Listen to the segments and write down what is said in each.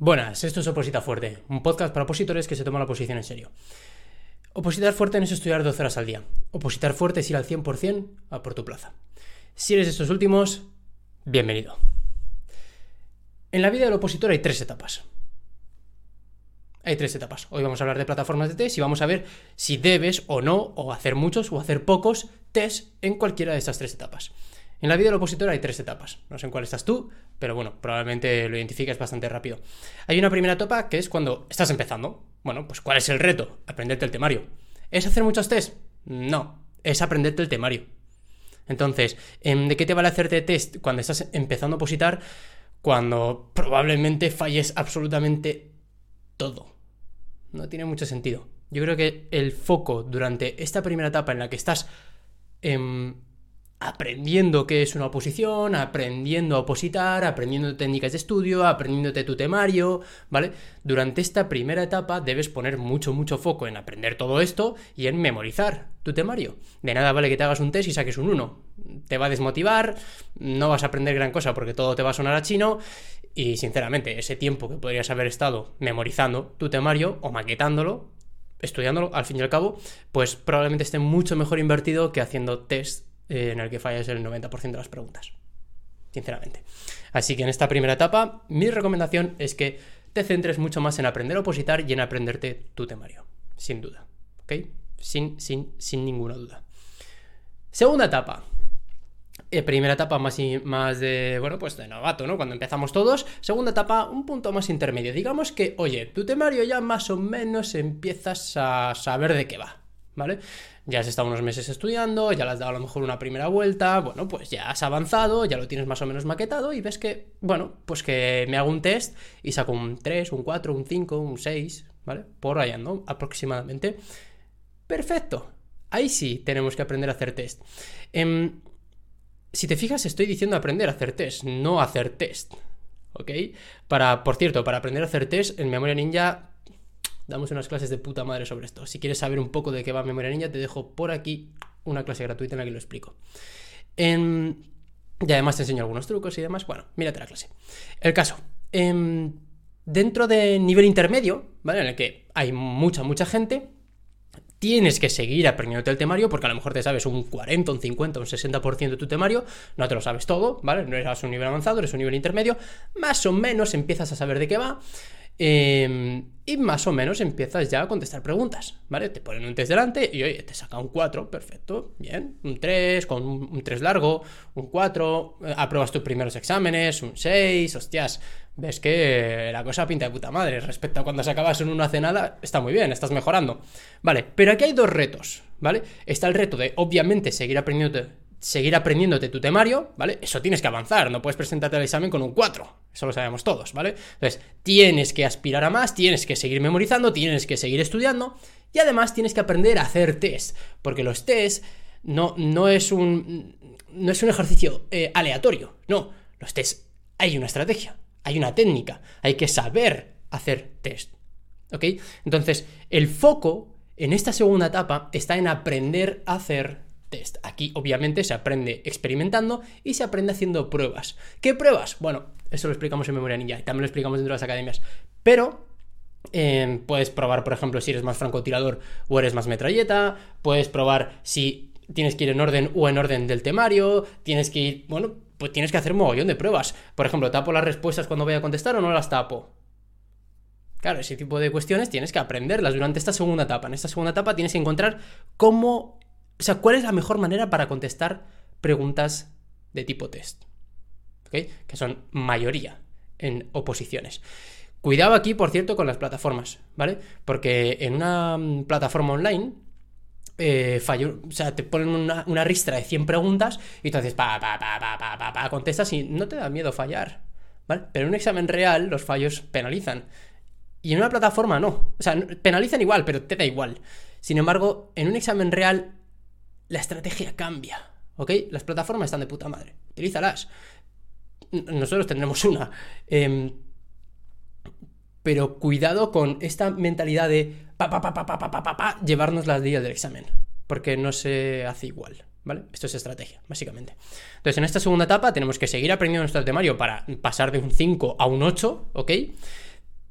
Buenas, esto es Oposita Fuerte, un podcast para opositores que se toman la oposición en serio. Opositar fuerte no es estudiar 12 horas al día. Opositar fuerte es ir al 100% a por tu plaza. Si eres de estos últimos, bienvenido. En la vida del opositor hay tres etapas. Hay tres etapas. Hoy vamos a hablar de plataformas de test y vamos a ver si debes o no, o hacer muchos o hacer pocos test en cualquiera de estas tres etapas. En la vida del opositor hay tres etapas. No sé en cuál estás tú, pero bueno, probablemente lo identifiques bastante rápido. Hay una primera etapa que es cuando estás empezando. Bueno, pues ¿cuál es el reto? Aprenderte el temario. ¿Es hacer muchos test? No, es aprenderte el temario. Entonces, em, ¿de qué te vale hacerte test cuando estás empezando a opositar? Cuando probablemente falles absolutamente todo. No tiene mucho sentido. Yo creo que el foco durante esta primera etapa en la que estás em, aprendiendo qué es una oposición, aprendiendo a opositar, aprendiendo técnicas de estudio, aprendiéndote tu temario, ¿vale? Durante esta primera etapa debes poner mucho, mucho foco en aprender todo esto y en memorizar tu temario. De nada vale que te hagas un test y saques un 1. Te va a desmotivar, no vas a aprender gran cosa porque todo te va a sonar a chino y sinceramente ese tiempo que podrías haber estado memorizando tu temario o maquetándolo, estudiándolo al fin y al cabo, pues probablemente esté mucho mejor invertido que haciendo test eh, en el que fallas el 90% de las preguntas. Sinceramente. Así que en esta primera etapa, mi recomendación es que te centres mucho más en aprender a opositar y en aprenderte tu temario. Sin duda. ¿Ok? Sin, sin, sin ninguna duda. Segunda etapa. Eh, primera etapa más, más de, bueno, pues de novato, ¿no? Cuando empezamos todos. Segunda etapa, un punto más intermedio. Digamos que, oye, tu temario ya más o menos empiezas a saber de qué va, ¿vale? Ya has estado unos meses estudiando, ya le has dado a lo mejor una primera vuelta, bueno, pues ya has avanzado, ya lo tienes más o menos maquetado y ves que, bueno, pues que me hago un test y saco un 3, un 4, un 5, un 6, ¿vale? Por ahí ando, aproximadamente. Perfecto. Ahí sí tenemos que aprender a hacer test. Em, si te fijas, estoy diciendo aprender a hacer test, no hacer test. ¿Ok? Para, por cierto, para aprender a hacer test en Memoria Ninja damos unas clases de puta madre sobre esto. Si quieres saber un poco de qué va Memoria Ninja, te dejo por aquí una clase gratuita en la que lo explico. y además te enseño algunos trucos y demás. Bueno, mírate la clase. El caso. dentro de nivel intermedio, ¿vale? En el que hay mucha, mucha gente, tienes que seguir aprendiendo el temario, porque a lo mejor te sabes un 40, un 50, un 60% de tu temario, no te lo sabes todo, ¿vale? No eres un nivel avanzado, eres un nivel intermedio, más o menos empiezas a saber de qué va, Em, y más o menos empiezas ya a contestar preguntas, ¿vale? Te ponen un test delante y oye, te saca un 4, perfecto, bien, un 3, con un 3 largo, un 4, eh, apruebas tus primeros exámenes, un 6, hostias, ves que la cosa pinta de puta madre, respecto a cuando se acabas en una hace nada, está muy bien, estás mejorando, ¿vale? Pero aquí hay dos retos, ¿vale? Está el reto de, obviamente, seguir aprendiendo seguir aprendiéndote tu temario, ¿vale? Eso tienes que avanzar, no puedes presentarte al examen con un 4, eso lo sabemos todos, ¿vale? Entonces, tienes que aspirar a más, tienes que seguir memorizando, tienes que seguir estudiando y además tienes que aprender a hacer test, porque los test no, no, es, un, no es un ejercicio eh, aleatorio, no, los test hay una estrategia, hay una técnica, hay que saber hacer test, ¿ok? Entonces, el foco en esta segunda etapa está en aprender a hacer test. Aquí obviamente se aprende experimentando y se aprende haciendo pruebas. ¿Qué pruebas? Bueno, eso lo explicamos en Memoria Ninja y también lo explicamos dentro de las academias. Pero em, puedes probar, por ejemplo, si eres más francotirador o eres más metralleta. Puedes probar si tienes que ir en orden o en orden del temario. Tienes que ir, bueno, pues tienes que hacer un mogollón de pruebas. Por ejemplo, ¿tapo las respuestas cuando voy a contestar o no las tapo? Claro, ese tipo de cuestiones tienes que aprenderlas durante esta segunda etapa. En esta segunda etapa tienes que encontrar cómo o sea, ¿cuál es la mejor manera para contestar preguntas de tipo test? ¿Ok? Que son mayoría en oposiciones. Cuidado aquí, por cierto, con las plataformas, ¿vale? Porque en una mm, plataforma online eh, o sea, te ponen una, ristra de 100 preguntas y entonces pa, pa, pa, pa, pa, pa, contestas y no te da miedo fallar, ¿vale? Pero en un examen real los fallos penalizan. Y en una plataforma no. O sea, penalizan igual, pero te da igual. Sin embargo, en un examen real la estrategia cambia, ¿ok? Las plataformas están de puta madre, utilízalas. Nosotros tendremos una. Em, pero cuidado con esta mentalidad de pa, pa, pa, pa, pa, pa, pa, pa, llevarnos las días del examen, porque no se hace igual. ¿Vale? Esto es estrategia, básicamente. Entonces, en esta segunda etapa tenemos que seguir aprendiendo nuestro temario para pasar de un 5 a un 8, ¿ok?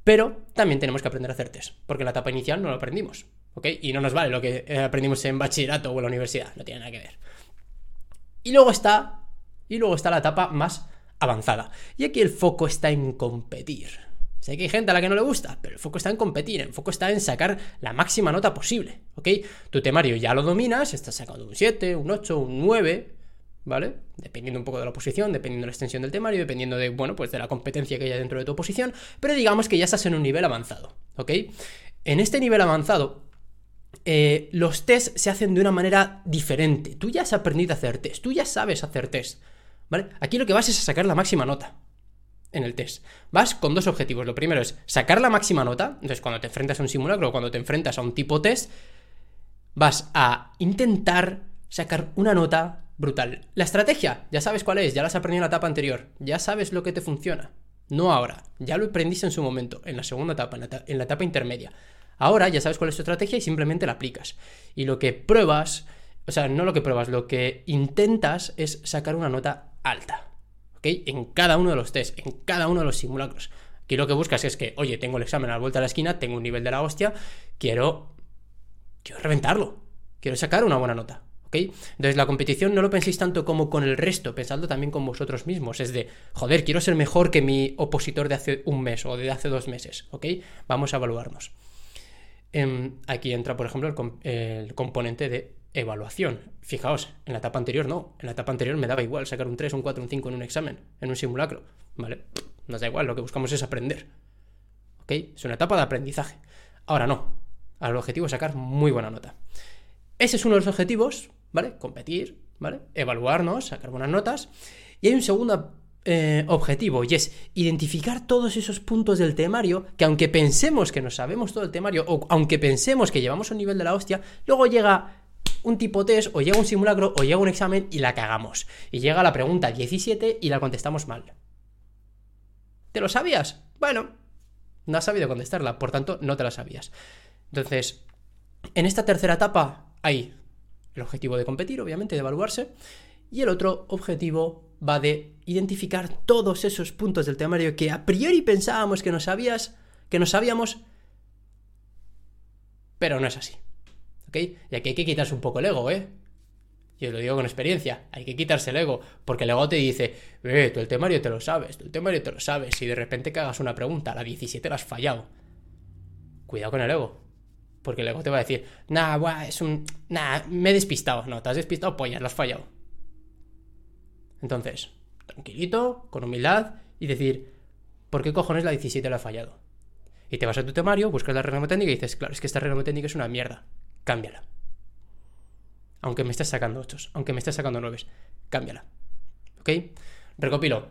Pero también tenemos que aprender a hacer test, porque la etapa inicial no lo aprendimos, ¿ok? Y no nos vale lo que eh, aprendimos en bachillerato o en la universidad, no tiene nada que ver. Y luego está, y luego está la etapa más avanzada. Y aquí el foco está en competir. Sé que hay gente a la que no le gusta, pero el foco está en competir, el foco está en sacar la máxima nota posible, ¿ok? Tu temario ya lo dominas, estás sacando un 7, un 8, un 9, ¿vale? Dependiendo un poco de la oposición, dependiendo de la extensión del temario, dependiendo de, bueno, pues de la competencia que haya dentro de tu oposición, pero digamos que ya estás en un nivel avanzado, ¿ok? En este nivel avanzado, eh, los tests se hacen de una manera diferente. Tú ya has aprendido a hacer test, tú ya sabes hacer test, ¿vale? Aquí lo que vas es a sacar la máxima nota en el test. Vas con dos objetivos. Lo primero es sacar la máxima nota. Entonces, cuando te enfrentas a un simulacro, cuando te enfrentas a un tipo test, vas a intentar sacar una nota brutal. La estrategia, ya sabes cuál es, ya la has aprendido en la etapa anterior, ya sabes lo que te funciona. No ahora, ya lo aprendiste en su momento, en la segunda etapa, en la, etapa intermedia. Ahora ya sabes cuál es tu estrategia y simplemente la aplicas. Y lo que pruebas, o sea, no lo que pruebas, lo que intentas es sacar una nota alta. ¿Ok? En cada uno de los test, en cada uno de los simulacros. Aquí lo que buscas es que, oye, tengo el examen a la vuelta de la esquina, tengo un nivel de la hostia, quiero. Quiero reventarlo. Quiero sacar una buena nota. ¿Ok? Entonces la competición no lo penséis tanto como con el resto, pensadlo también con vosotros mismos. Es de, joder, quiero ser mejor que mi opositor de hace un mes o de hace dos meses. ¿Ok? Vamos a evaluarnos. Em, aquí entra, por ejemplo, el, componente de evaluación. Fijaos, en la etapa anterior no. En la etapa anterior me daba igual sacar un 3, un 4, un 5 en un examen, en un simulacro. ¿Vale? Nos da igual, lo que buscamos es aprender. ¿Ok? Es una etapa de aprendizaje. Ahora no. Ahora el objetivo es sacar muy buena nota. Ese es uno de los objetivos ¿vale? Competir, ¿vale? Evaluarnos, sacar buenas notas. Y hay un segundo eh, objetivo y es identificar todos esos puntos del temario que aunque pensemos que no sabemos todo el temario o aunque pensemos que llevamos un nivel de la hostia, luego llega un tipo test o llega un simulacro o llega un examen y la cagamos. Y llega la pregunta 17 y la contestamos mal. ¿Te lo sabías? Bueno, no has sabido contestarla, por tanto no te la sabías. Entonces, en esta tercera etapa hay el objetivo de competir, obviamente, de evaluarse. Y el otro objetivo va de identificar todos esos puntos del temario que a priori pensábamos que no sabías, que no sabíamos, pero no es así. ¿Ok? Y aquí hay que quitarse un poco el ego, ¿eh? Yo lo digo con experiencia, hay que quitarse el ego, porque el ego te dice, eh, tú el temario te lo sabes, tú el temario te lo sabes, y de repente que hagas una pregunta, a la 17 la has fallado. Cuidado con el ego. Porque luego te va a decir, nah, es un. Nah, me he despistado. No, te has despistado, pues ya lo has fallado. Entonces, tranquilito, con humildad, y decir, ¿por qué cojones la 17 la ha fallado? Y te vas a tu temario, buscas la regla técnica y dices, claro, es que esta regla técnica es una mierda. Cámbiala. Aunque me estés sacando 8, aunque me estés sacando 9, cámbiala. ¿Ok? Recopilo.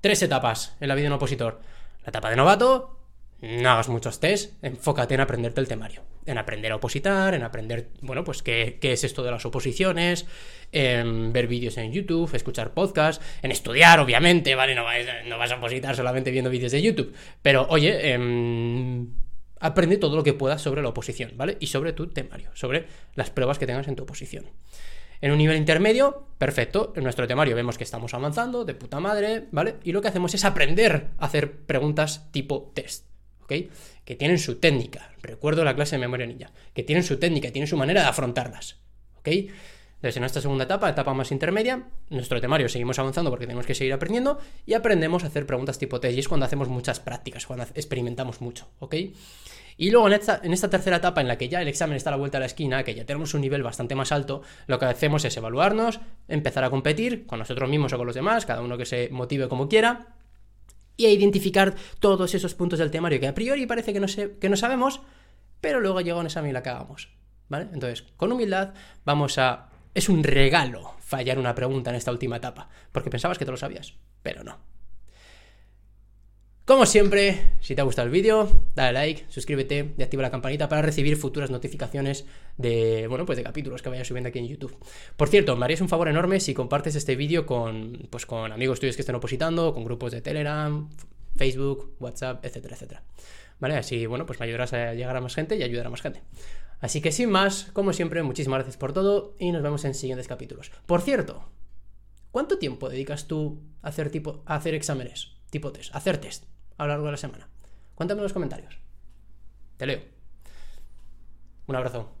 Tres etapas en la vida de un opositor. La etapa de novato, no hagas muchos test, enfócate en aprenderte el temario, en aprender a opositar, en aprender, bueno, pues qué, es esto de las oposiciones, en ver vídeos en YouTube, escuchar podcasts, en estudiar, obviamente, ¿vale? No vas, no vas a opositar solamente viendo vídeos de YouTube, pero oye, em, aprende todo lo que puedas sobre la oposición, ¿vale? Y sobre tu temario, sobre las pruebas que tengas en tu oposición. En un nivel intermedio, perfecto, en nuestro temario vemos que estamos avanzando, de puta madre, ¿vale? Y lo que hacemos es aprender a hacer preguntas tipo test. Que tienen su técnica. Recuerdo la clase de memoria ninja. Que tienen su técnica, tienen su manera de afrontarlas, ¿ok? Entonces, en esta segunda etapa, etapa más intermedia, nuestro temario seguimos avanzando porque tenemos que seguir aprendiendo y aprendemos a hacer preguntas tipo test. Y es cuando hacemos muchas prácticas, cuando experimentamos mucho, ¿ok? Y luego en esta, en esta tercera etapa, en la que ya el examen está a la vuelta de la esquina, que ya tenemos un nivel bastante más alto, lo que hacemos es evaluarnos, empezar a competir con nosotros mismos o con los demás, cada uno que se motive como quiera, y a identificar todos esos puntos del temario que a priori parece que no, que no sabemos, pero luego llega un examen y la cagamos. ¿Vale? Entonces, con humildad vamos a... Es un regalo fallar una pregunta en esta última etapa, porque pensabas que te lo sabías, pero no. Como siempre, si te ha gustado el vídeo, dale like, suscríbete y activa la campanita para recibir futuras notificaciones de, bueno, pues de capítulos que vaya subiendo aquí en YouTube. Por cierto, me harías un favor enorme si compartes este vídeo con, pues con amigos tuyos que estén opositando, con grupos de Telegram, Facebook, WhatsApp, etcétera, etcétera. ¿Vale? Así, bueno, pues me ayudarás a llegar a más gente y ayudar a más gente. Así que sin más, como siempre, muchísimas gracias por todo y nos vemos en siguientes capítulos. Por cierto, ¿cuánto tiempo dedicas tú a hacer, tipo, a hacer exámenes, tipo test, hacer test? A lo largo de la semana. Cuéntame en los comentarios. Te leo. Un abrazo.